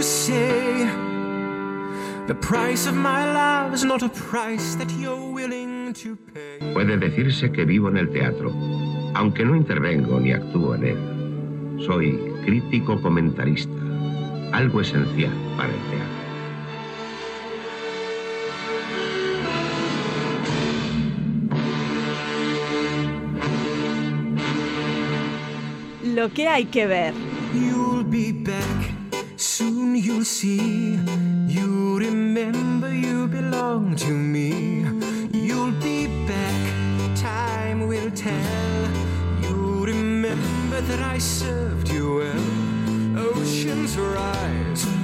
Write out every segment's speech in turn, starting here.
you say the price of my love is not a price that you're willing to pay. Puede decirse que vivo en el teatro, aunque no intervengo ni actúo en él. Soy crítico comentarista, algo esencial para el teatro. Lo que hay que ver. You'll be back, you'll see. You remember you belong to me. You'll be back, time will tell. You remember that I served you well. Oceans rise.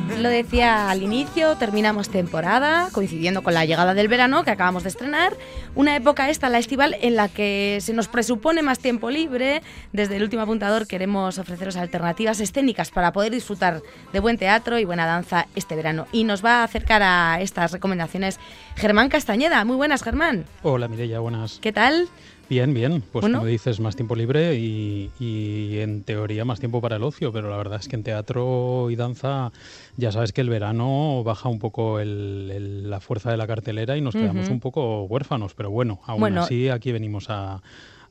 Lo decía al inicio, terminamos temporada, coincidiendo con la llegada del verano que acabamos de estrenar. Una época esta, la estival, en la que se nos presupone más tiempo libre. Desde el último apuntador queremos ofreceros alternativas escénicas para poder disfrutar de buen teatro y buena danza este verano. Y nos va a acercar a estas recomendaciones Germán Castañeda. Muy buenas, Germán. Hola, Mireya, buenas. ¿Qué tal? Bien, bien. Pues Bueno. como dices, más tiempo libre y, y en teoría más tiempo para el ocio, pero la verdad es que en teatro y danza ya sabes que el verano baja un poco el- el- la fuerza de la cartelera y nos quedamos un poco huérfanos, pero bueno, aún Bueno. así aquí venimos a,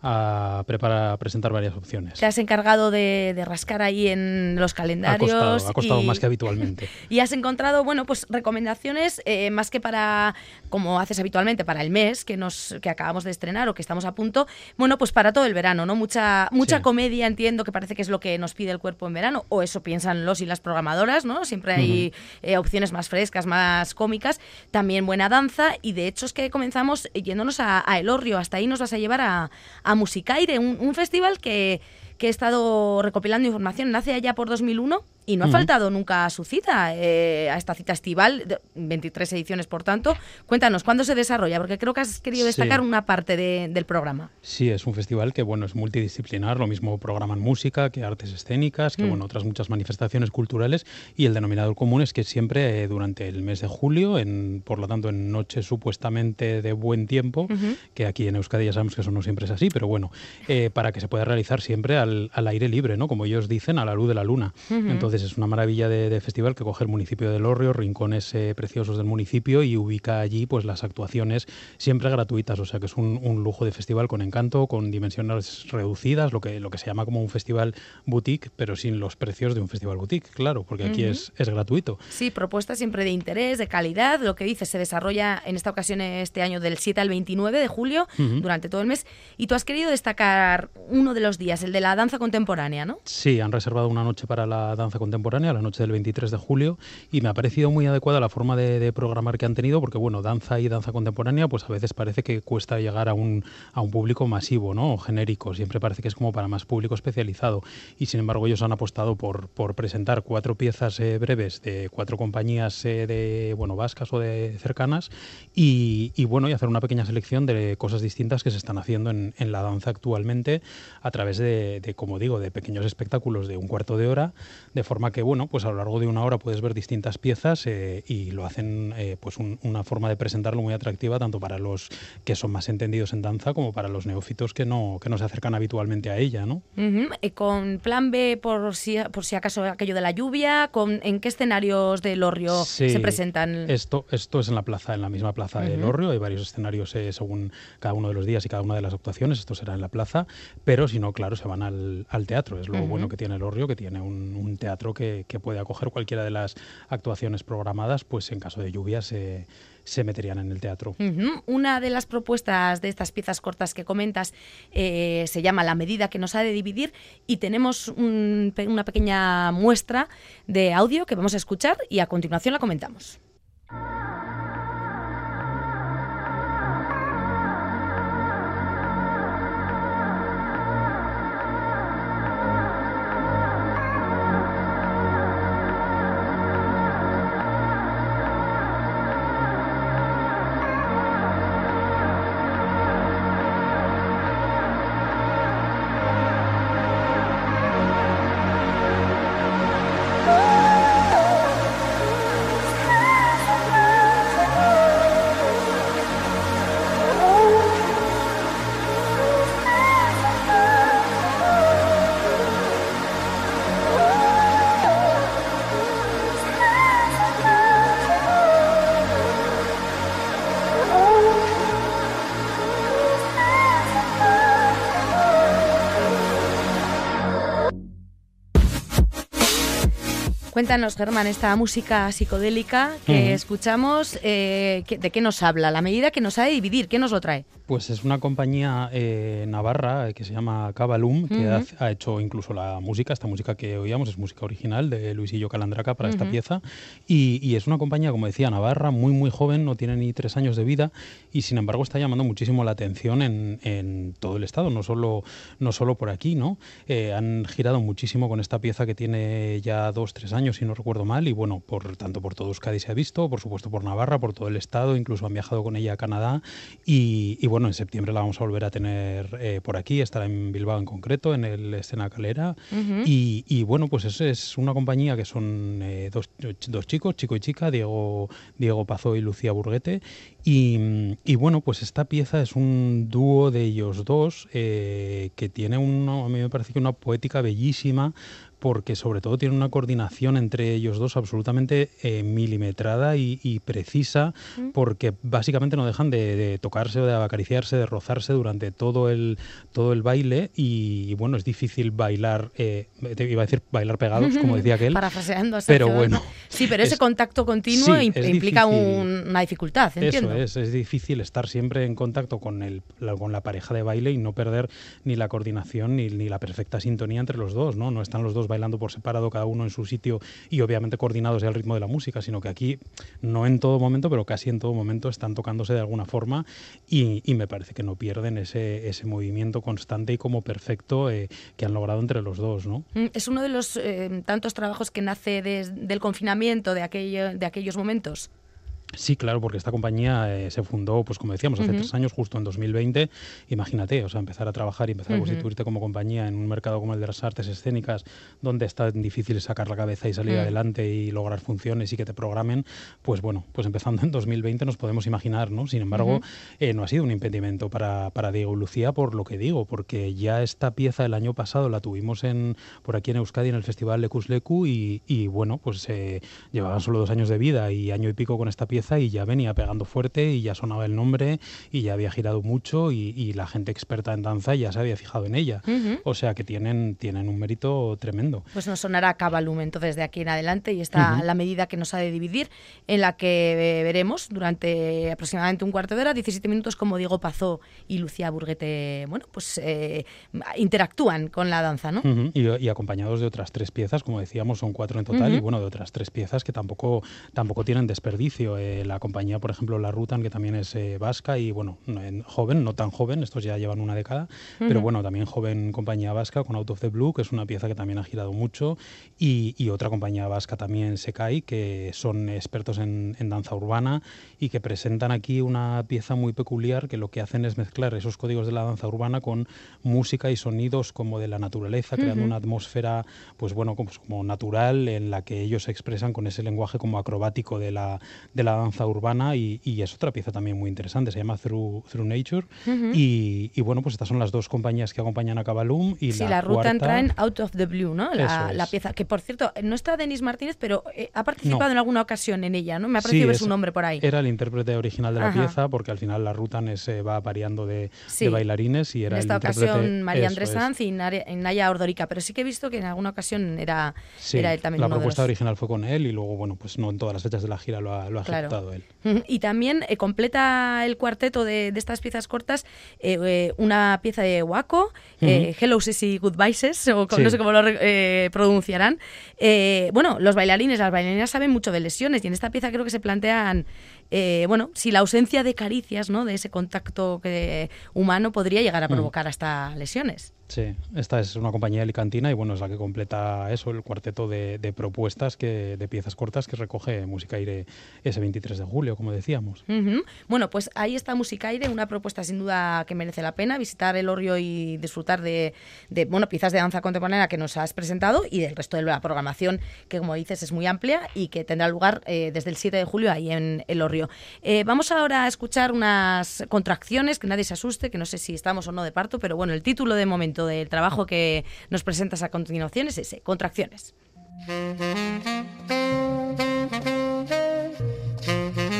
a preparar, a presentar varias opciones. Te has encargado de, de rascar ahí en los Ha calendarios. costado, ha costado y- más que habitualmente. Y has encontrado, bueno, pues recomendaciones eh, más que para, como haces habitualmente, para el mes que nos que acabamos de estrenar o que estamos a punto, bueno, pues para todo el verano, ¿no? Mucha mucha Sí. comedia, entiendo que parece que es lo que nos pide el cuerpo en verano, o eso piensan los y las programadoras, ¿no? Siempre hay eh, opciones más frescas, más cómicas, también buena danza, y de hecho es que comenzamos yéndonos a, a Elorrio, hasta ahí nos vas a llevar a, a Musicaire, un, un festival que, que he estado recopilando información, nace allá por 2001 y no ha faltado nunca a su cita, eh, a esta cita estival, de- 23 ediciones por tanto. Cuéntanos, ¿cuándo se desarrolla? Porque creo que has querido destacar Sí. una parte de- del programa. Sí, es un festival que bueno es multidisciplinar, lo mismo programan música que artes escénicas, que Mm. bueno otras muchas manifestaciones culturales y el denominador común es que siempre eh, durante el mes de julio, en, por lo tanto en noches supuestamente de buen tiempo, que aquí en Euskadi ya sabemos que eso no siempre es así, pero bueno, eh, para que se pueda realizar siempre al, al aire libre, ¿no? Como ellos dicen, a la luz de la luna. Ujú. Entonces es una maravilla de, de festival que coge el municipio de Lorrio, rincones eh, preciosos del municipio y ubica allí pues las actuaciones siempre gratuitas, o sea que es un, un lujo de festival con encanto, con dimensiones reducidas, lo que, lo que se llama como un festival boutique, pero sin los precios de un festival boutique, claro, porque aquí Ujú. es, es gratuito. Sí, propuestas siempre de interés, de calidad. Lo que dices se desarrolla en esta ocasión este año del 7 al 29 de julio, Ujú. durante todo el mes. Y tú has querido destacar uno de los días, el de la danza contemporánea, ¿no? Sí, han reservado una noche para la danza contemporánea, la noche del 23 de julio, y me ha parecido muy adecuada la forma de, programar que han tenido, porque bueno, danza y danza contemporánea, pues a veces parece que cuesta llegar a un, a un público masivo, ¿no? Genérico, siempre parece que es como para más público especializado, y sin embargo ellos han apostado por, por presentar cuatro piezas eh, breves de cuatro compañías eh, de, bueno, vascas o de cercanas, y, bueno, y hacer una pequeña selección de cosas distintas que se están haciendo en, en la danza actualmente a través de, de, como digo, de pequeños espectáculos de un cuarto de hora, de forma que, bueno, pues a lo largo de una hora puedes ver distintas piezas eh, y lo hacen, eh, pues un- una forma de presentarlo muy atractiva tanto para los que son más entendidos en danza como para los neófitos que no, que no se acercan habitualmente a ella, ¿no? Ujú, eh, Con plan B, por si, por si acaso aquello de la lluvia, con, ¿en qué escenarios del Orrio Sí, se presentan? Esto, esto es en la plaza, en la misma plaza de Ujú. Lorrio. Hay varios escenarios eh, según cada uno de los días y cada una de las actuaciones. Esto será en la plaza, pero si no, claro, se van al, al teatro. Es lo bueno que tiene Lorrio, que tiene un, un teatro que, que puede acoger cualquiera de las actuaciones programadas, pues en caso de lluvia se, se meterían en el teatro. Una de las propuestas de estas piezas cortas que comentas eh, se llama La medida que nos ha de dividir y tenemos un una pequeña muestra de audio que vamos a escuchar y a continuación la comentamos. Cuéntanos, Germán, esta música psicodélica que escuchamos, eh, ¿de qué nos habla? La medida que nos ha de dividir, ¿qué nos lo trae? Pues es una compañía eh, navarra eh, que se llama Cabalum, que ha, hecho incluso la música, esta música que oíamos es música original de Luisillo Calandraca para esta pieza. Y, es una compañía, como decía, navarra, muy, muy joven, no tiene ni tres años de vida y sin embargo está llamando muchísimo la atención en, todo el estado, no solo, no solo por aquí, ¿no? han girado muchísimo con esta pieza que tiene ya dos, tres años si no recuerdo mal, y bueno, por tanto por todo Euskadi se ha visto, por supuesto por Navarra, por todo el estado, incluso han viajado con ella a Canadá, y, bueno, en septiembre la vamos a volver a tener eh, por aquí, estará en Bilbao en concreto, en el Escena Calera, y, bueno, pues es, es una compañía que son eh, dos, dos, chicos, chico y chica, Diego, Diego Pazó y Lucía Burguete, y, bueno, pues esta pieza es un dúo de ellos dos eh, que tiene una, a mí me parece que una poética bellísima, porque sobre todo tiene una coordinación entre ellos dos absolutamente eh, milimetrada y, precisa, mm. porque básicamente no dejan de, tocarse o de acariciarse, de rozarse durante todo el, todo el baile y, bueno, es difícil bailar, eh, iba a decir bailar pegados, como decía aquel. Parafraseando. Pero bueno. Sí, pero ese contacto continuo implica una dificultad, entiendo. Eso es, es difícil estar siempre en contacto con, el, la, con la pareja de baile y no perder ni la coordinación ni, ni la perfecta sintonía entre los dos, ¿no? No están los dos bailando por separado cada uno en su sitio y obviamente coordinados al ritmo de la música, sino que aquí no en todo momento, pero casi en todo momento están tocándose de alguna forma y, me parece que no pierden ese, ese movimiento constante y como perfecto eh, que han logrado entre los dos. ¿no? Mm, es uno de los eh, tantos trabajos que nace del confinamiento de, de aquellos momentos. Sí, claro, porque esta compañía eh, se fundó, pues como decíamos, hace tres años, justo en 2020. Imagínate, o sea, empezar a trabajar y empezar a constituirte como compañía en un mercado como el de las artes escénicas, donde es tan difícil sacar la cabeza y salir mm. adelante y lograr funciones y que te programen, pues bueno, pues empezando en 2020 nos podemos imaginar, ¿no? Sin embargo, eh, no ha sido un impedimento para, para Diego y Lucía por lo que digo, porque ya esta pieza el año pasado la tuvimos en por aquí en Euskadi en el Festival Lecus Lecu y, y bueno, pues eh, llevaban solo dos años de vida y año y pico con esta pieza y ya venía pegando fuerte y ya sonaba el nombre y ya había girado mucho y, la gente experta en danza ya se había fijado en ella. O sea que tienen, tienen un mérito tremendo. Pues nos sonará Cabalum entonces de aquí en adelante y está la medida que nos ha de dividir en la que veremos durante aproximadamente un cuarto de hora, 17 minutos como Diego Pazó y Lucía Burguete, bueno, pues eh, interactúan con la danza, ¿no? y, acompañados de otras tres piezas, como decíamos, son cuatro en total y bueno, de otras tres piezas que tampoco, tampoco tienen desperdicio. Eh, la compañía, por ejemplo, La Rutan, que también es eh, vasca y bueno, joven, no tan joven, estos ya llevan una década, pero bueno, también joven compañía vasca con Out of the Blue, que es una pieza que también ha girado mucho, y, otra compañía vasca también, Sekai, que son expertos en, danza urbana y que presentan aquí una pieza muy peculiar que lo que hacen es mezclar esos códigos de la danza urbana con música y sonidos como de la naturaleza, creando una atmósfera, pues bueno, como, como, natural en la que ellos se expresan con ese lenguaje como acrobático de la, de la danza urbana y, es otra pieza también muy interesante, se llama Through, Through Nature. Y, bueno, pues estas son las dos compañías que acompañan a Cabalum y sí, la, ruta entra en Out of the Blue, ¿no? La, pieza, que por cierto, no está Denis Martínez, pero eh, ha participado en alguna ocasión en ella, ¿no? Me ha parecido ver su nombre por ahí. Era el intérprete original de la pieza porque al final la ruta se va variando de, bailarines y era en esta ocasión María Andrés Sanz y Naya Ordorica, pero sí que he visto que en alguna ocasión era, era él también La propuesta original fue con él y luego, bueno, pues no en todas las fechas de la gira lo ha, lo ha él. Y también eh, completa el cuarteto de, estas piezas cortas eh, eh, una pieza de Waco, Hello Sissy Goodbyes, o no sé cómo lo pronunciarán. bueno, los bailarines, las bailarinas saben mucho de lesiones y en esta pieza creo que se plantean bueno, si la ausencia de caricias, ¿no? de ese contacto humano, podría llegar a provocar hasta lesiones. Sí, esta es una compañía alicantina y bueno, es la que completa eso, el cuarteto de, propuestas, que, de piezas cortas que recoge Musicaire ese 23 de julio, como decíamos. Bueno, pues ahí está Musicaire, una propuesta sin duda que merece la pena visitar el Orrio y disfrutar de, bueno, piezas de danza contemporánea que nos has presentado y del resto de la programación que, como dices, es muy amplia y que tendrá lugar eh, desde el 7 de julio ahí en el Orrio. Eh, vamos ahora a escuchar unas contracciones, que nadie se asuste, que no sé si estamos o no de parto, pero bueno, el título de momento del trabajo que nos presentas a continuación es ese, contracciones.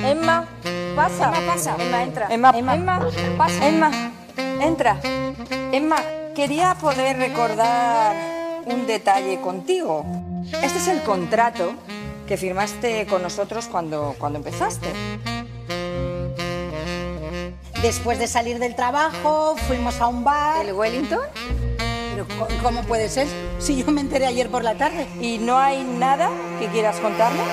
Emma, pasa. Emma, pasa. Emma, entra. Emma, Emma, pasa. Emma, entra. Emma, quería poder recordar un detalle contigo. Este es el contrato que firmaste con nosotros cuando, cuando empezaste. Después de salir del trabajo, fuimos a un bar. ¿El Wellington? Pero ¿cómo puede ser si yo me enteré ayer por la tarde? ¿Y no hay nada que quieras contarme?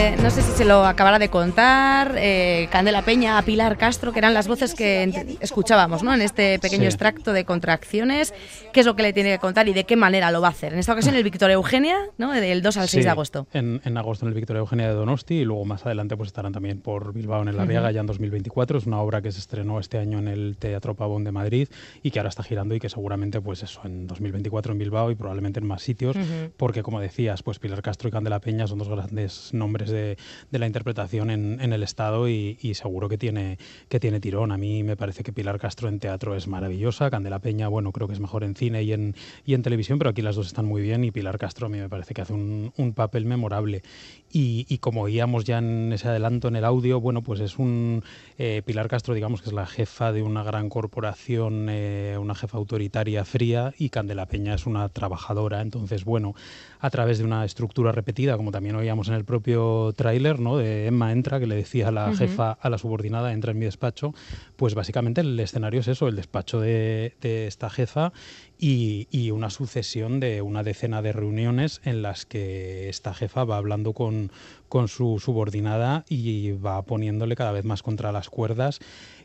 Eh, no sé si se lo acabara de contar eh, Candela Peña a Pilar Castro, que eran las voces que escuchábamos ¿no? en este pequeño Sí. extracto de contracciones. ¿Qué es lo que le tiene que contar y de qué manera lo va a hacer? En esta ocasión el Victoria Eugenia, ¿no? del 2 al 6 Sí, de agosto. En, en agosto en el Victoria Eugenia de Donosti y luego más adelante pues estarán también por Bilbao en el Arriaga ya en 2024. Es una obra que se estrenó este año en el Teatro Pavón de Madrid y que ahora está girando y que seguramente pues eso en 2024 en Bilbao y probablemente en más sitios porque como decías pues Pilar Castro y Candela Peña son dos grandes nombres de, la interpretación en, el Estado y, seguro que tiene, que tiene tirón. A mí me parece que Pilar Castro en teatro es maravillosa, Candela Peña bueno creo que es mejor en cine y en, y en televisión pero aquí las dos están muy bien y Pilar Castro a mí me parece que hace un, un papel memorable. Y, y como oíamos ya en ese adelanto en el audio, bueno, pues es un eh, Pilar Castro, digamos que es la jefa de una gran corporación, eh, una jefa autoritaria fría, y Candela Peña es una trabajadora. Entonces, bueno, a través de una estructura repetida, como también oíamos en el propio tráiler, ¿no? De Emma entra, que le decía a la jefa, a la subordinada, entra en mi despacho, pues básicamente el escenario es eso, el despacho de, de esta jefa y, y una sucesión de una decena de reuniones en las que esta jefa va hablando con, con su subordinada y va poniéndole cada vez más contra las cuerdas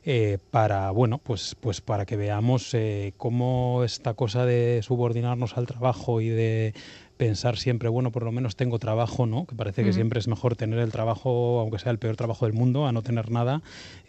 eh, para bueno pues pues para que veamos eh, cómo esta cosa de subordinarnos al trabajo y de pensar siempre, bueno, por lo menos tengo trabajo, ¿no? Que parece que siempre es mejor tener el trabajo, aunque sea el peor trabajo del mundo, a no tener nada.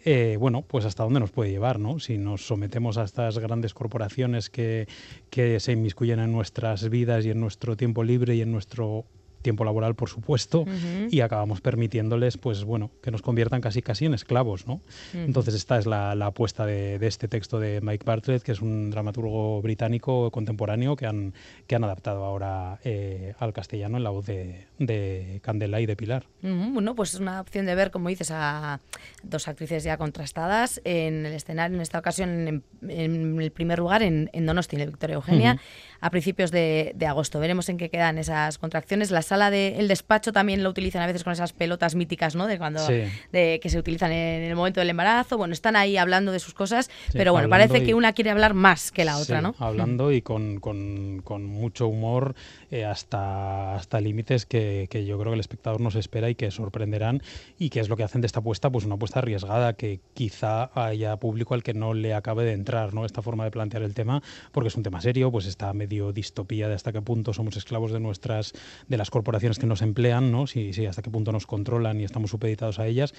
Eh, bueno, pues hasta dónde nos puede llevar, ¿no? Si nos sometemos a estas grandes corporaciones que, que se inmiscuyen en nuestras vidas y en nuestro tiempo libre y en nuestro tiempo laboral, por supuesto, y acabamos permitiéndoles, pues bueno, que nos conviertan casi casi en esclavos, ¿no? Entonces esta es la, la apuesta de, de este texto de Mike Bartlett, que es un dramaturgo británico contemporáneo que han, que han adaptado ahora eh, al castellano en la voz de, de Candela y de Pilar. Ujú, Bueno, pues es una opción de ver, como dices, a dos actrices ya contrastadas en el escenario, en esta ocasión en, en el primer lugar en, en Donosti, en Victoria Eugenia, a principios de, de agosto. Veremos en qué quedan esas contracciones. La sala del despacho también lo utilizan a veces con esas pelotas míticas, ¿no? De cuando Sí. de, que se utilizan en el momento del embarazo. Bueno, están ahí hablando de sus cosas, pero bueno, parece y- que una quiere hablar más que la otra, Sí, ¿no? Hablando y con, con- con mucho humor eh, hasta, hasta límites que, que yo creo que el espectador nos espera y que sorprenderán y que es lo que hacen de esta apuesta, pues una apuesta arriesgada que quizá haya público al que no le acabe de entrar, ¿no? Esta forma de plantear el tema, porque es un tema serio, pues está medio distopía de hasta qué punto somos esclavos de nuestras, de las corporaciones que nos emplean, ¿no? Si, si hasta qué punto nos controlan y estamos supeditados a ellas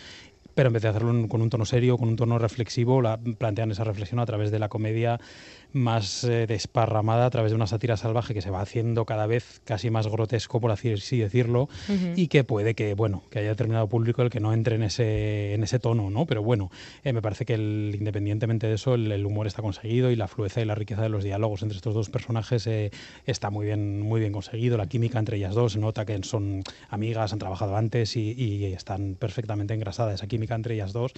pero en vez de hacerlo con un tono serio, con un tono reflexivo, la, plantean esa reflexión a través de la comedia más eh, desparramada, a través de una sátira salvaje que se va haciendo cada vez casi más grotesco, por así decirlo, y que puede que, bueno, que haya determinado público el que no entre en ese, en ese tono, ¿no? Pero bueno, eh, me parece que el- independientemente de eso, el, el humor está conseguido y la fluidez y la riqueza de los diálogos entre estos dos personajes eh, está muy bien, muy bien conseguido. La química entre ellas dos se nota que son amigas, han trabajado antes y, y están perfectamente engrasadas esa química entre ellas dos.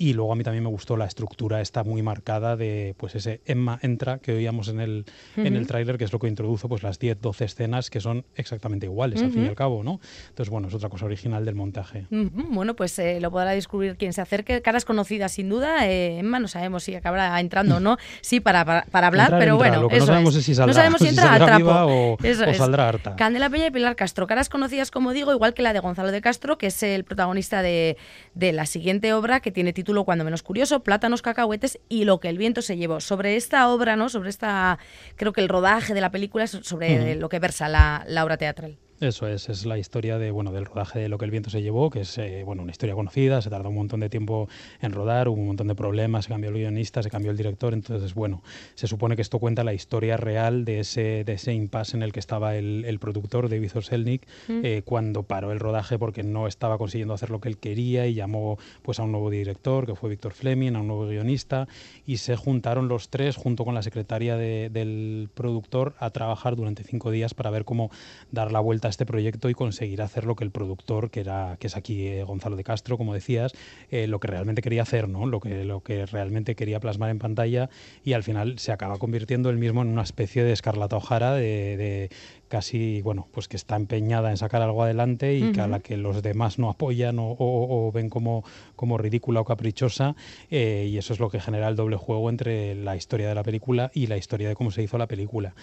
Y luego a mí también me gustó la estructura, está muy marcada de pues ese Emma entra que oíamos en el, en el tráiler, que es lo que introdujo pues las 10, 12 escenas que son exactamente iguales al fin y al cabo, ¿no? Entonces, bueno, es otra cosa original del montaje. Bueno, pues eh, lo podrá descubrir quien se acerque. Caras conocidas, sin duda. Eh, Emma, no sabemos si acabará entrando o no. Sí, para, para, para hablar, Entrar pero bueno. lo que no sabemos es si saldrá- No sabemos si si entra saldrá viva o- Eso o es. saldrá harta. Candela Peña y Pilar Castro. Caras conocidas, como digo, igual que la de Gonzalo de Castro, que es el protagonista de, de la siguiente obra, que tiene título Cuando menos curioso, Plátanos, cacahuetes y lo que el viento se llevó. Sobre esta obra, ¿no? Sobre esta, creo que el rodaje de la película es sobre lo que versa la, la obra teatral. Eso es, es la historia de, bueno, del rodaje de Lo que el viento se llevó, que es eh, bueno, una historia conocida, se tardó un montón de tiempo en rodar, hubo un montón de problemas, se cambió el guionista, se cambió el director, entonces, bueno, se supone que esto cuenta la historia real de ese, de ese impasse en el que estaba el, el productor, David Oselnik, eh, cuando paró el rodaje porque no estaba consiguiendo hacer lo que él quería y llamó pues, a un nuevo director, que fue Víctor Fleming, a un nuevo guionista, y se juntaron los tres, junto con la secretaria de- del productor, a trabajar durante cinco días para ver cómo dar la vuelta este proyecto y conseguir hacer lo que el productor, que era que es aquí eh, Gonzalo de Castro, como decías, eh, lo que realmente quería hacer, ¿no? Lo que, lo que realmente quería plasmar en pantalla y al final se acaba convirtiendo él mismo en una especie de Escarlata O'Hara de, de casi, bueno, pues que está empeñada en sacar algo adelante y que a la que los demás no apoyan o, o- o ven como, como ridícula o caprichosa eh, y eso es lo que genera el doble juego entre la historia de la película y la historia de cómo se hizo la película.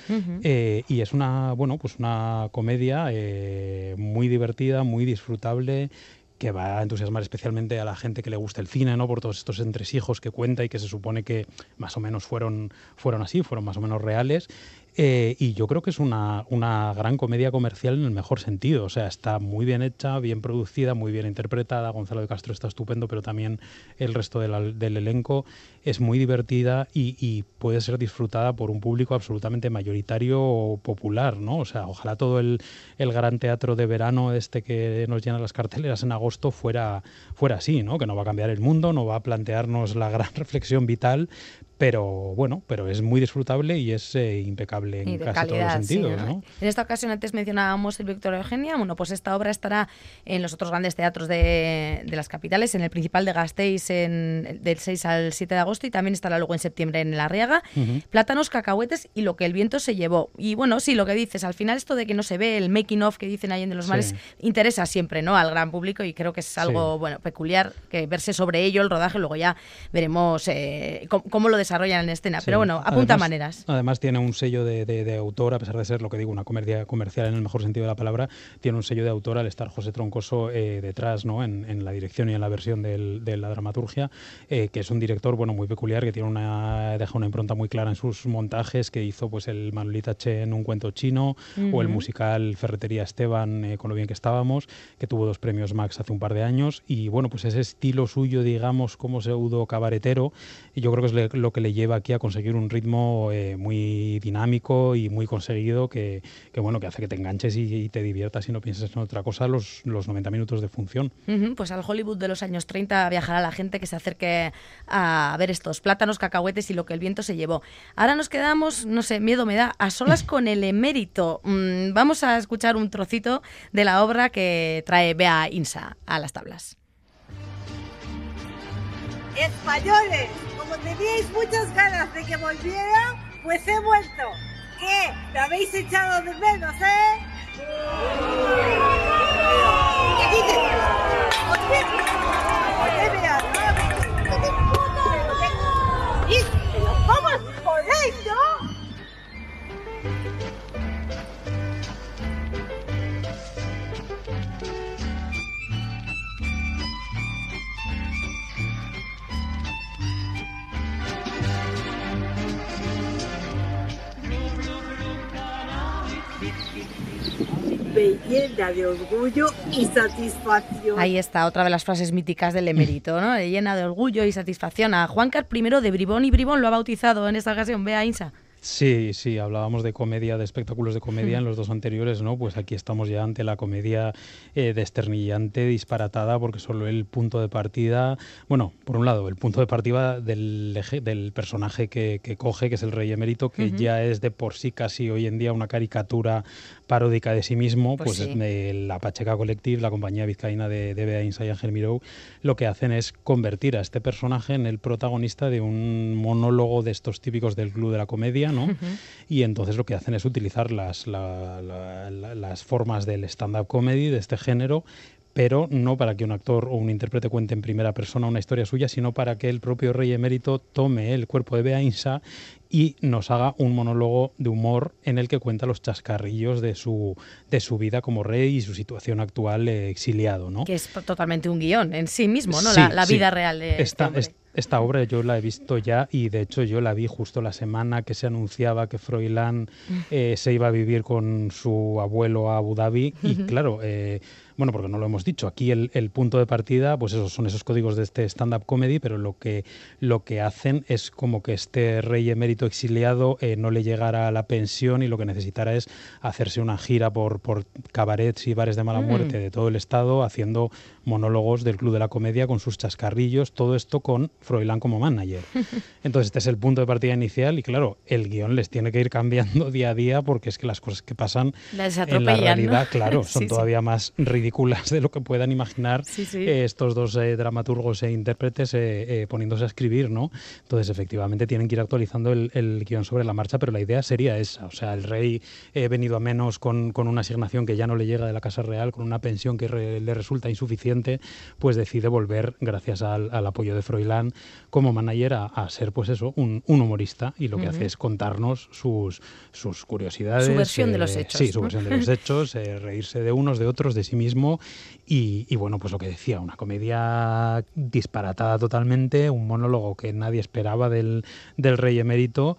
Eh, y es una, bueno, pues una comedia eh, muy divertida, muy disfrutable que va a entusiasmar especialmente a la gente que le gusta el cine, ¿no? Por todos estos entresijos que cuenta y que se supone que más o menos fueron, fueron así, fueron más o menos reales. Eh, y yo creo que es una, una gran comedia comercial en el mejor sentido. O sea, está muy bien hecha, bien producida, muy bien interpretada. Gonzalo de Castro está estupendo, pero también el resto del, elenco es muy divertida y, y puede ser disfrutada por un público absolutamente mayoritario o popular, ¿no? O sea, ojalá todo el, el gran teatro de verano este que nos llena las carteleras en agosto fuera, fuera así, ¿no? Que no va a cambiar el mundo, no va a plantearnos la gran reflexión vital, pero bueno, pero es muy disfrutable y es eh, impecable en casi calidad, todos los sí, sentidos, ¿no? ¿no? En esta ocasión antes mencionábamos el Víctor Eugenia, bueno, pues esta obra estará en los otros grandes teatros de, de las capitales, en el principal de Gasteiz en, del 6 al 7 de agosto y también estará luego en septiembre en La Riaga, plátanos, cacahuetes y lo que el viento se llevó. Y bueno, sí, lo que dices, al final esto de que no se ve, el making of que dicen ahí en los Sí. mares, interesa siempre, ¿no? Al gran público y creo que es algo, Sí. bueno, peculiar que verse sobre ello, el rodaje, luego ya veremos eh, cómo, cómo lo desarrollan en escena. Sí. Pero bueno, apunta Además- maneras. Además tiene un sello de, de- de autor, a pesar de ser lo que digo, una comedia comercial en el mejor sentido de la palabra, tiene un sello de autor al estar José Troncoso eh, detrás, ¿no? En, en la dirección y en la versión del- de la dramaturgia, eh, que es un director, bueno, muy peculiar, que tiene una, deja una impronta muy clara en sus montajes, que hizo pues el Manolita Che en un cuento chino, o el musical Ferretería Esteban, eh, con lo bien que estábamos, que tuvo dos premios Max hace un par de años, y bueno, pues ese estilo suyo, digamos, como pseudo cabaretero, y yo creo que es lo que le lleva aquí a conseguir un ritmo eh, muy dinámico y muy conseguido que, que, bueno que hace que te enganches y, y te diviertas y no pienses en otra cosa los, los 90 minutos de función. Pues al Hollywood de los años 30 viajará la gente que se acerque a ver estos plátanos, cacahuetes y lo que el viento se llevó. Ahora nos quedamos, no sé, miedo me da, a solas con el emérito. Mm, vamos a escuchar un trocito de la obra que trae Bea Insa a las tablas. Españoles, teníais muchas ganas de que volviera, pues he vuelto. ¿Qué? ¿Me habéis echado de menos, eh? ¿Qué dices? De orgullo y satisfacción. Ahí está, otra de las frases míticas del emérito, ¿no? Le llena de orgullo y satisfacción a Juan Carlos I de Bribón y Bribón lo ha bautizado en esta ocasión, Bea Insa. Sí, sí, hablábamos de comedia, de espectáculos de comedia en los dos anteriores, ¿no? Pues aquí estamos ya ante la comedia eh, desternillante, disparatada, porque solo el punto de partida, bueno, por un lado, el punto de partida del, eje- del personaje que, que coge, que es el rey emérito, que ya es de por sí casi hoy en día una caricatura paródica de sí mismo, Pues pues, sí. de la Pacheca Collective, la compañía vizcaína de, de Bea Insa y Ángel Miró, lo que hacen es convertir a este personaje en el protagonista de un monólogo de estos típicos del club de la comedia, ¿no? Y entonces lo que hacen es utilizar las, la- la- la- las formas del stand-up comedy, de este género, pero no para que un actor o un intérprete cuente en primera persona una historia suya, sino para que el propio rey emérito tome el cuerpo de Bea Insa y nos haga un monólogo de humor en el que cuenta los chascarrillos de su, de su vida como rey y su situación actual eh, exiliado, ¿no? Que es totalmente un guion en sí mismo, ¿no? Sí, la la sí. vida real de este esta, hombre. es- esta obra yo la he visto ya y de hecho yo la vi justo la semana que se anunciaba que Froilán eh, se iba a vivir con su abuelo a Abu Dhabi y claro, eh, bueno, porque no lo hemos dicho, aquí el, punto de partida, pues esos son esos códigos de este stand-up comedy, pero lo que, lo que hacen es como que este rey emérito exiliado eh, no le llegara a la pensión y lo que necesitara es hacerse una gira por, por cabarets y bares de mala mm. muerte de todo el estado, haciendo monólogos del Club de la Comedia con sus chascarrillos, todo esto con Froilán como manager. Entonces este es el punto de partida inicial y claro, el guion les tiene que ir cambiando día a día porque es que las cosas que pasan en la realidad, claro, son todavía más ridículas de lo que puedan imaginar eh, estos dos eh, dramaturgos e intérpretes eh, poniéndose a escribir, ¿no? Entonces efectivamente tienen que ir actualizando el, el, guion sobre la marcha, pero la idea sería esa, o sea, el rey venido a menos con, con, una asignación que ya no le llega de la Casa Real, con una pensión que le resulta insuficiente, pues decide volver, gracias al, apoyo de Froilán, como manager a, ser, pues eso, un, humorista y lo que hace es contarnos sus, sus curiosidades. Su versión de los hechos. Sí, su versión de los hechos, eh, reírse de unos, de otros, de sí mismo y, y, bueno, pues lo que decía, una comedia disparatada totalmente, un monólogo que nadie esperaba del, del rey emérito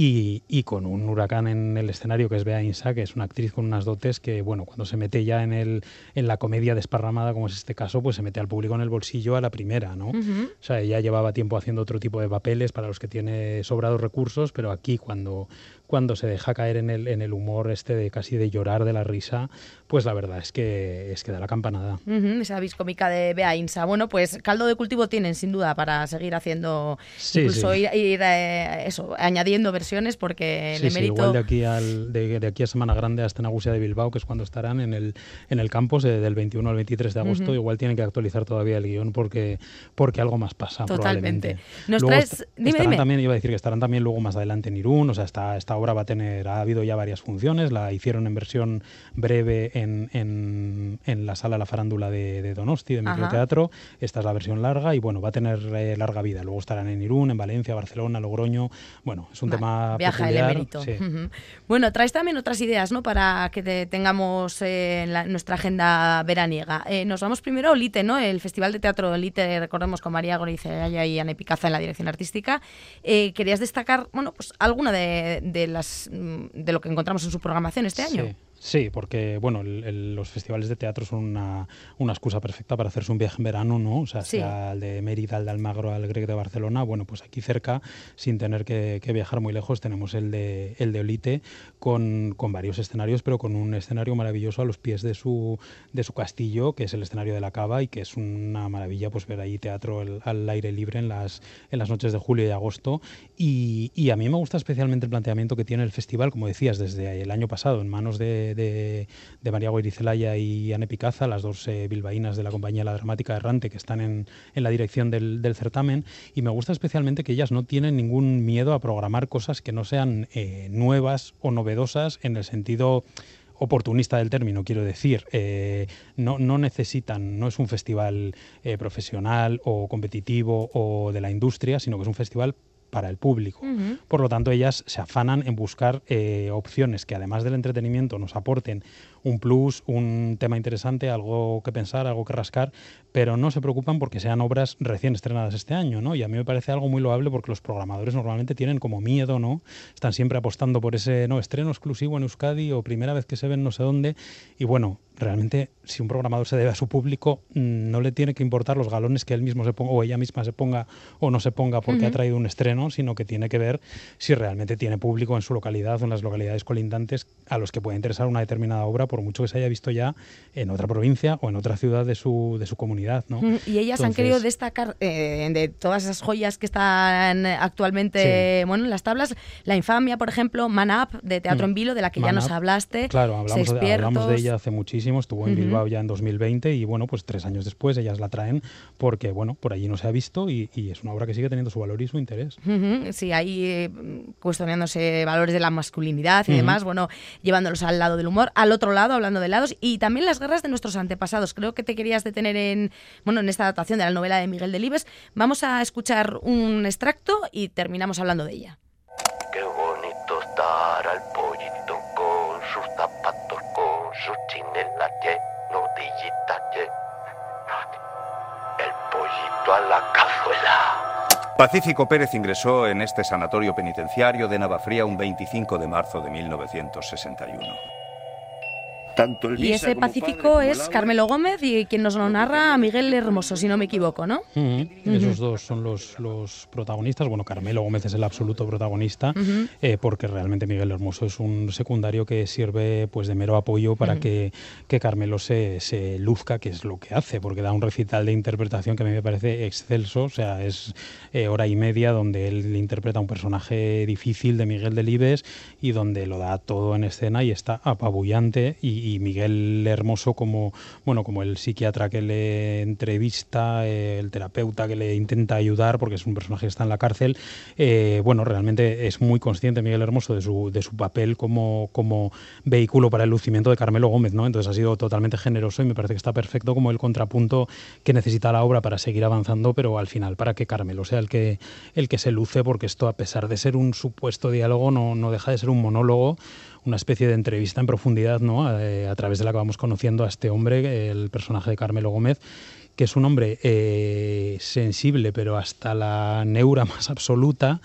y, con un huracán en el escenario que es Bea Insa, que es una actriz con unas dotes que, bueno, cuando se mete ya en, el, en la comedia desparramada, como es este caso, pues se mete al público en el bolsillo a la primera, ¿no? O sea, ella llevaba tiempo haciendo otro tipo de papeles para los que tiene sobrados recursos, pero aquí cuando, cuando se deja caer en el, en el humor este de casi de llorar de la risa, pues la verdad es que es que da la campanada. esa viscómica de Bea Insa. Bueno, pues caldo de cultivo tienen sin duda para seguir haciendo, incluso ir, eh, eso, añadiendo versiones porque el emérito... igual de aquí, al, de, aquí a Semana Grande hasta Nagusia de Bilbao, que es cuando estarán en el, en el campus del 21 al 23 de agosto, igual tienen que actualizar todavía el guion porque, porque algo más pasa. Totalmente. Nos traes... Dime, dime. También, iba a decir que estarán también luego más adelante en Irún, o sea, está, está obra va a tener, ha habido ya varias funciones, la hicieron en versión breve en, en, en la sala La Farándula de, de Donosti, de Microteatro, esta es la versión larga y bueno, va a tener eh, larga vida, luego estarán en Irún, en Valencia, Barcelona, Logroño, bueno, es un tema Viaja el emérito. Bueno, traes también otras ideas, ¿no? Para que tengamos eh, en nuestra agenda veraniega. Eh, nos vamos primero a Olite, ¿no? El Festival de Teatro Olite, recordemos con María Goricelaya y Ana Picaza en la dirección artística. querías destacar, bueno, pues alguna de, de las mm, de lo que encontramos en su programación este año. Sí, porque bueno, los festivales de teatro son una, una, excusa perfecta para hacerse un viaje en verano, ¿no? O sea, sea el de Mérida, el de Almagro, al Greg de Barcelona, bueno, pues aquí cerca, sin tener que, viajar muy lejos, tenemos el de, el de Olite con, con, varios escenarios, pero con un escenario maravilloso a los pies de su, de su castillo, que es el escenario de la Cava y que es una maravilla pues ver ahí teatro al aire libre en las, en las noches de julio y agosto. Y, y a mí me gusta especialmente el planteamiento que tiene el festival, como decías, desde el año pasado, en manos de de, María Guiricelaya y Anne Picaza, las dos eh, bilbaínas de la compañía La Dramática Errante que están en, la dirección del, certamen. Y me gusta especialmente que ellas no tienen ningún miedo a programar cosas que no sean eh, nuevas o novedosas en el sentido oportunista del término, quiero decir. Eh, no, no, necesitan, no es un festival profesional o competitivo o de la industria, sino que es un festival para el público. Por lo tanto, ellas se afanan en buscar eh, opciones que además del entretenimiento nos aporten un plus, un tema interesante, algo que pensar, algo que rascar, pero no se preocupan porque sean obras recién estrenadas este año, ¿no? Y a mí me parece algo muy loable porque los programadores normalmente tienen como miedo, ¿no? Están siempre apostando por ese, no, estreno exclusivo en Euskadi o primera vez que se ven no sé dónde. Y bueno, realmente si un programador se debe a su público, mm, no le tiene que importar los galones que él mismo se ponga o ella misma se ponga o no se ponga porque ha traído un estreno, sino que tiene que ver si realmente tiene público en su localidad o en las localidades colindantes a los que puede interesar una determinada obra, por mucho que se haya visto ya en otra provincia o en otra ciudad de su, de su comunidad. ¿no? Y ellas han querido destacar eh, de todas esas joyas que están actualmente bueno, en las tablas, La Infamia, por ejemplo, Man Up, de Teatro mm. en Vilo, de la que ya nos hablaste. Claro, hablamos de, hablamos de ella hace muchísimo estuvo en Bilbao ya en 2020 y bueno, pues tres años después ellas la traen porque bueno, por allí no se ha visto y, es una obra que sigue teniendo su valor y su interés. Sí, ahí eh, cuestionándose valores de la masculinidad y demás, bueno, llevándolos al lado del humor, al otro lado, hablando de lados y también las guerras de nuestros antepasados. Creo que te querías detener en, bueno, en esta adaptación de la novela de Miguel Delibes. Vamos a escuchar un extracto y terminamos hablando de ella. Qué bonito estar al a la cazuela. Pacífico Pérez ingresó en este sanatorio penitenciario de Navafría un 25 de marzo de 1961. Tanto el Y ese como Pacífico padre es. Carmelo Gómez y quien nos lo narra Miguel Hermoso, si no me equivoco, ¿no? Ujú. Esos dos son los, los protagonistas. Bueno, Carmelo Gómez es el absoluto protagonista, eh, porque realmente Miguel Hermoso es un secundario que sirve pues de mero apoyo para que, que Carmelo se, se luzca, que es lo que hace, porque da un recital de interpretación que a mí me parece excelso. O sea, es eh, hora y media donde él interpreta un personaje difícil de Miguel Delibes y donde lo da todo en escena y está apabullante. Y, y Miguel Hermoso como bueno como el psiquiatra que le entrevista, el terapeuta que le intenta ayudar, porque es un personaje que está en la cárcel. eh, bueno, realmente es muy consciente Miguel Hermoso de su, de su papel como, como vehículo para el lucimiento de Carmelo Gómez, ¿no? Entonces ha sido totalmente generoso y me parece que está perfecto como el contrapunto que necesita la obra para seguir avanzando, pero al final para que Carmelo sea el que, el que se luce, porque esto, a pesar de ser un supuesto diálogo, no, no deja de ser un monólogo una especie de entrevista en profundidad, ¿no? Eh, a través de la que vamos conociendo a este hombre, el personaje de Carmelo Gómez, que es un hombre eh, sensible, pero hasta la neura más absoluta,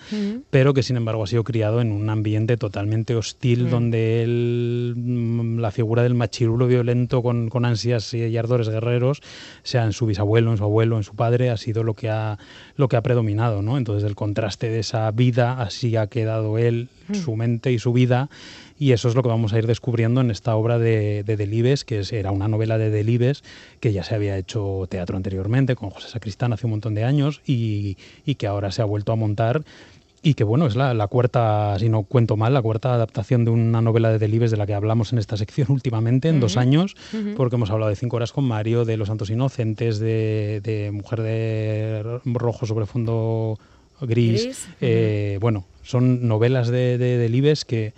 pero que sin embargo ha sido criado en un ambiente totalmente hostil, donde él, mm, la figura del machirulo violento con, con ansias y ardores guerreros, sea en su bisabuelo, en su abuelo, en su padre, ha sido lo que ha, lo que ha predominado. ¿no? Entonces el contraste de esa vida, así ha quedado él, su mente y su vida, y eso es lo que vamos a ir descubriendo en esta obra de, de Delibes, que es- era una novela de Delibes que ya se había hecho teatro anteriormente con José Sacristán hace un montón de años y, y que ahora se ha vuelto a montar. Y que bueno, es la, la cuarta, si no cuento mal, la cuarta adaptación de una novela de Delibes de la que hablamos en esta sección últimamente, en dos años, porque hemos hablado de Cinco Horas con Mario, de Los Santos Inocentes, de, de Mujer de Rojo sobre fondo gris. Gris, Eh, Bueno, son novelas de, de Delibes que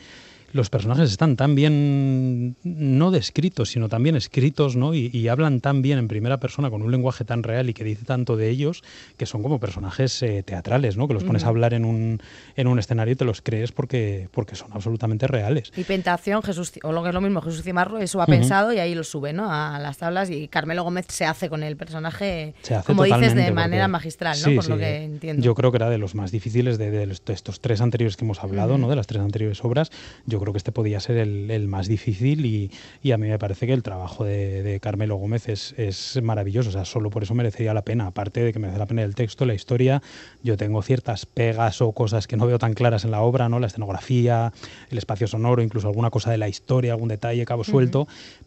los personajes están tan bien, no descritos, sino también escritos, ¿no? Y, y hablan tan bien en primera persona con un lenguaje tan real y que dice tanto de ellos, que son como personajes eh, teatrales, ¿no? Que los pones a hablar en un, en un escenario y te los crees porque, porque son absolutamente reales. Y Pentación, Jesús, o lo que es lo mismo, Jesús Cimarro, eso ha pensado y ahí lo sube, ¿no? A las tablas y Carmelo Gómez se hace con el personaje, como dices, de manera porque- magistral, ¿no? Sí, Por lo que eh, entiendo. Yo creo que era de los más difíciles de, estos tres anteriores que hemos hablado. ¿no? De las tres anteriores obras. Yo creo que este podía ser el, el más difícil y, y a mí me parece que el trabajo de, de Carmelo Gómez es, es maravilloso. O sea, solo por eso merecería la pena. Aparte de que merece la pena el texto, la historia, yo tengo ciertas pegas o cosas que no veo tan claras en la obra, ¿no? La escenografía, el espacio sonoro, incluso alguna cosa de la historia, algún detalle, cabo suelto,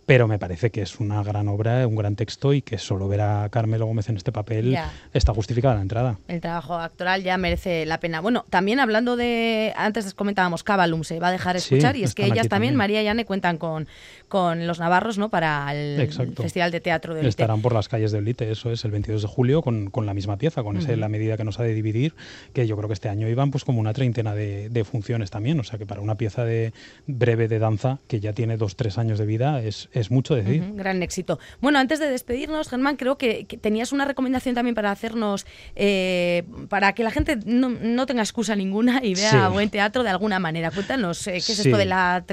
pero me parece que es una gran obra, un gran texto y que solo ver a Carmelo Gómez en este papel Ya. está justificada la entrada. El trabajo actoral ya merece la pena. Bueno, también hablando de, antes comentábamos, Cabalum se va a dejar Sí, escuchar y es que ellas también, también. María y Anne, cuentan con, con los navarros, ¿no? Para el Exacto. Festival de Teatro de Olite. Estarán por las calles de Olite, eso es, el 22 de julio, con, con la misma pieza, con ese Ujú. la medida que nos ha de dividir, que yo creo que este año iban pues como una treintena de, de funciones también, o sea que para una pieza de breve de danza, que ya tiene dos, tres años de vida, es, es mucho decir. Ujú, gran éxito. Bueno, antes de despedirnos, Germán, creo que, que tenías una recomendación también para hacernos, eh, para que la gente no, no tenga excusa ninguna y vea Sí. buen teatro de alguna manera. Cuéntanos, eh, ¿qué es Sí. esto de la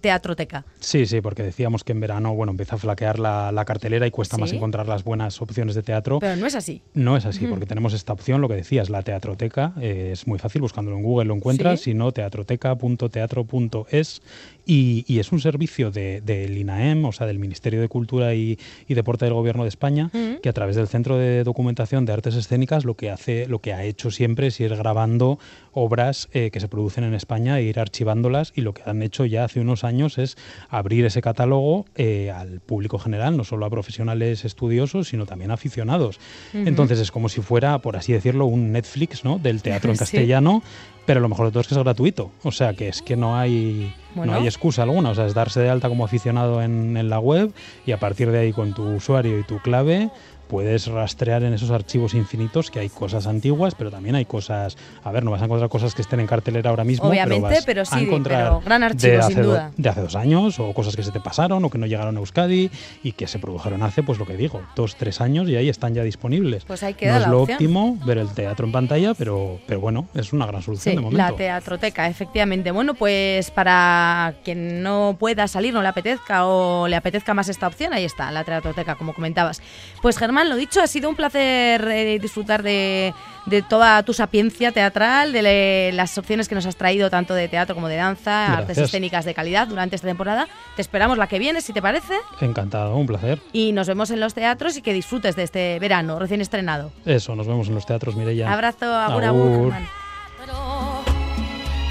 teatroteca? Sí, sí, porque decíamos que en verano, bueno, empieza a flaquear la, la cartelera y cuesta más encontrar las buenas opciones de teatro. Pero no es así. No es así, porque tenemos esta opción, lo que decías, la teatroteca, eh, es muy fácil, buscándolo en Google lo encuentras, Sí. si no, teatroteca.teatro.es y, y es un servicio de- del INAEM, o sea, del Ministerio de Cultura y, y Deporte del Gobierno de España, que a través del Centro de Documentación de Artes Escénicas lo que hace, lo que ha hecho siempre es ir grabando obras eh, que se producen en España e ir archivándolas y lo que han hecho ya hace unos años es abrir ese catálogo eh, al público general, no solo a profesionales estudiosos, sino también a aficionados. Entonces es como si fuera, por así decirlo, un Netflix ¿no? del teatro en Sí. castellano, pero lo mejor de todo es que es gratuito. O sea que es que no hay, Bueno. no hay excusa alguna. O sea, es darse de alta como aficionado en, en la web y a partir de ahí con tu usuario y tu clave puedes rastrear en esos archivos infinitos que hay cosas antiguas, pero también hay cosas, a ver, no vas a encontrar cosas que estén en cartelera ahora mismo, Obviamente, pero, vas pero a sí, encontrar pero gran archivo, de sin hace do- duda. de hace dos años o cosas que se te pasaron o que no llegaron a Euskadi y que se produjeron hace, pues lo que digo, dos, tres años y ahí están ya disponibles. Pues ahí queda no es la lo opción. óptimo ver el teatro en pantalla, pero, pero bueno, es una gran solución Sí, de momento. la teatroteca, efectivamente. Bueno, pues para quien no pueda salir, no le apetezca o le apetezca más esta opción, ahí está, la teatroteca, como comentabas. Pues Germán, Germán, lo dicho, ha sido un placer eh, disfrutar de, de toda tu sapiencia teatral, de le- las opciones que nos has traído tanto de teatro como de danza, artes Gracias. escénicas de calidad durante esta temporada. Te esperamos la que viene, si te parece, Encantado, un placer. y nos vemos en los teatros y que disfrutes de este verano recién estrenado. Eso, nos vemos en los teatros, Mireia. Abrazo, agur, agur, Agur.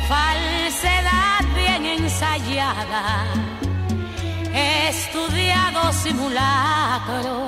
Falsedad bien ensayada, estudiado simulacro,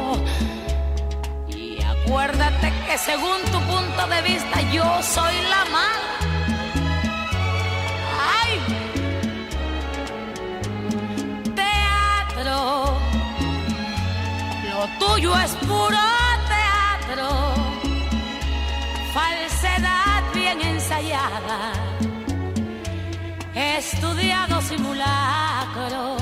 Acuérdate que según tu punto de vista yo soy la mala. ¡Ay! Teatro. Lo tuyo es puro teatro. Falsedad bien ensayada estudiado simulacro.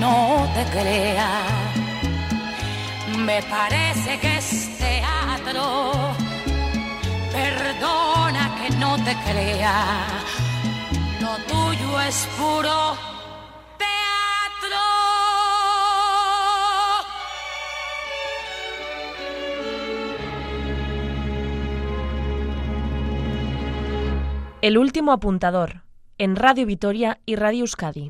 No te crea. Me parece que es teatro. Perdona que no te crea. Lo tuyo es puro. El último apuntador, en Radio Vitoria y Radio Euskadi.